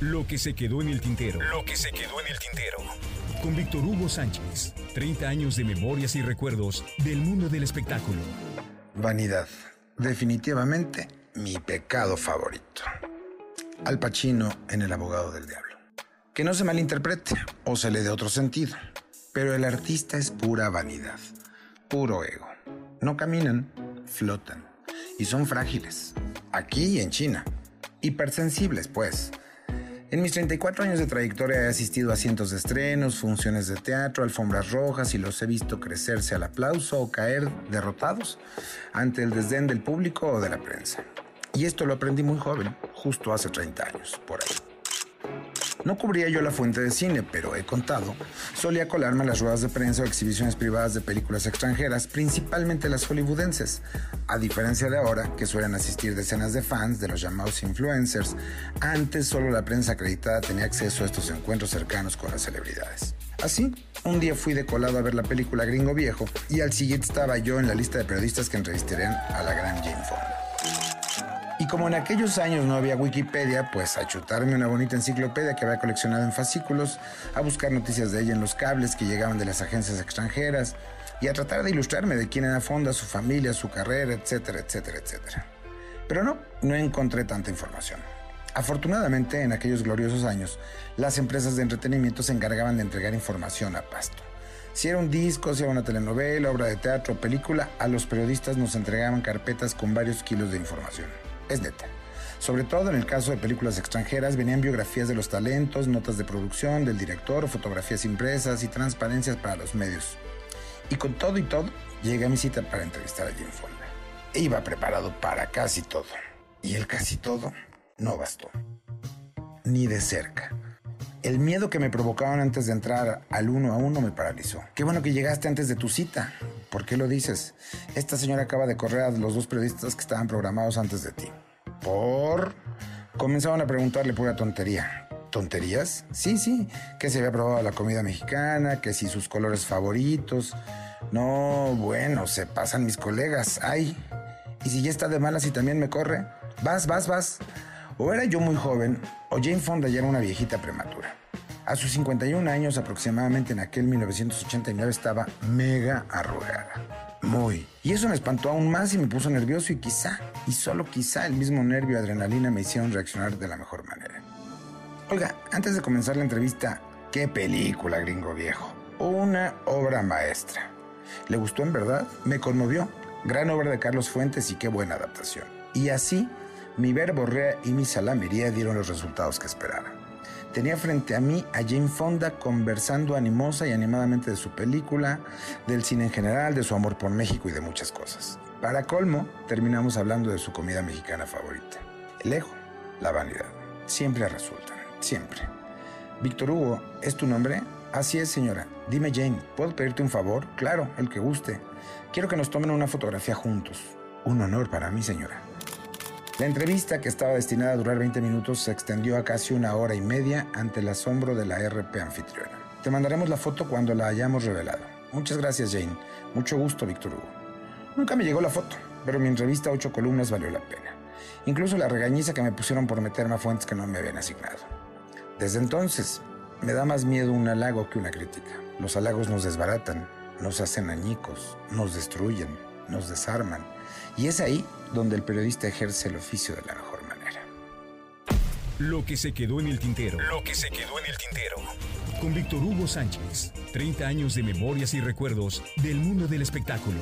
Lo que se quedó en el tintero. Lo que se quedó en el tintero. Con Víctor Hugo Sánchez. 30 años de memorias y recuerdos del mundo del espectáculo. Vanidad. Definitivamente mi pecado favorito. Al Pacino en El abogado del diablo. Que no se malinterprete o se le dé otro sentido. Pero el artista es pura vanidad. Puro ego. No caminan, flotan. Y son frágiles. Aquí y en China. Hipersensibles, pues en mis 34 años de trayectoria he asistido a cientos de estrenos, funciones de teatro, alfombras rojas y los he visto crecerse al aplauso o caer derrotados ante el desdén del público o de la prensa. Y esto lo aprendí muy joven, justo hace 30 años, por ahí. No cubría yo la fuente de cine, pero he contado, solía colarme a las ruedas de prensa o exhibiciones privadas de películas extranjeras, principalmente las hollywoodenses, a diferencia de ahora que suelen asistir decenas de fans de los llamados influencers. Antes solo la prensa acreditada tenía acceso a estos encuentros cercanos con las celebridades. Así, un día fui de colado a ver la película Gringo Viejo y al siguiente estaba yo en la lista de periodistas que entrevistarían a la gran Jane Fonda. Y como en aquellos años no había Wikipedia, pues a chutarme una bonita enciclopedia que había coleccionado en fascículos, a buscar noticias de ella en los cables que llegaban de las agencias extranjeras y a tratar de ilustrarme de quién era Fonda, su familia, su carrera, etcétera, etcétera, etcétera. Pero no, no encontré tanta información. Afortunadamente, en aquellos gloriosos años, las empresas de entretenimiento se encargaban de entregar información a pasto. Si era un disco, si era una telenovela, obra de teatro película, a los periodistas nos entregaban carpetas con varios kilos de información. Es neta. Sobre todo en el caso de películas extranjeras venían biografías de los talentos, notas de producción del director, fotografías impresas y transparencias para los medios. Y con todo y todo, llegué a mi cita para entrevistar a Jim Fonda. iba preparado para casi todo. Y el casi todo no bastó. Ni de cerca. El miedo que me provocaban antes de entrar al uno a uno me paralizó. Qué bueno que llegaste antes de tu cita. ¿Por qué lo dices? Esta señora acaba de correr a los dos periodistas que estaban programados antes de ti. ¿Por? Comenzaban a preguntarle pura tontería. ¿Tonterías? Sí, sí. Que se había probado la comida mexicana, que si sus colores favoritos. No, bueno, se pasan mis colegas. Ay. ¿Y si ya está de malas y también me corre? Vas, vas, vas. O era yo muy joven, o Jane Fonda ya era una viejita prematura. A sus 51 años aproximadamente en aquel 1989 estaba mega arrugada. Muy. Y eso me espantó aún más y me puso nervioso y quizá, y solo quizá el mismo nervio y adrenalina me hicieron reaccionar de la mejor manera. Oiga, antes de comenzar la entrevista, qué película, gringo viejo. Una obra maestra. ¿Le gustó en verdad? Me conmovió. Gran obra de Carlos Fuentes y qué buena adaptación. Y así mi verborrea y mi salamería dieron los resultados que esperaba. Tenía frente a mí a Jane Fonda conversando animosa y animadamente de su película, del cine en general, de su amor por México y de muchas cosas. Para colmo, terminamos hablando de su comida mexicana favorita. El ego, la vanidad. Siempre resultan, siempre. Víctor Hugo, ¿es tu nombre? Así es, señora. Dime, Jane, ¿puedo pedirte un favor? Claro, el que guste. Quiero que nos tomen una fotografía juntos. Un honor para mí, señora. La entrevista, que estaba destinada a durar 20 minutos, se extendió a casi una hora y media ante el asombro de la RP anfitriona. Te mandaremos la foto cuando la hayamos revelado. Muchas gracias, Jane. Mucho gusto, Víctor Hugo. Nunca me llegó la foto, pero mi entrevista a ocho columnas valió la pena. Incluso la regañiza que me pusieron por meterme a fuentes que no me habían asignado. Desde entonces, me da más miedo un halago que una crítica. Los halagos nos desbaratan, nos hacen añicos, nos destruyen, nos desarman. Y es ahí donde el periodista ejerce el oficio de la mejor manera. Lo que se quedó en el tintero. Lo que se quedó en el tintero. Con Víctor Hugo Sánchez. 30 años de memorias y recuerdos del mundo del espectáculo.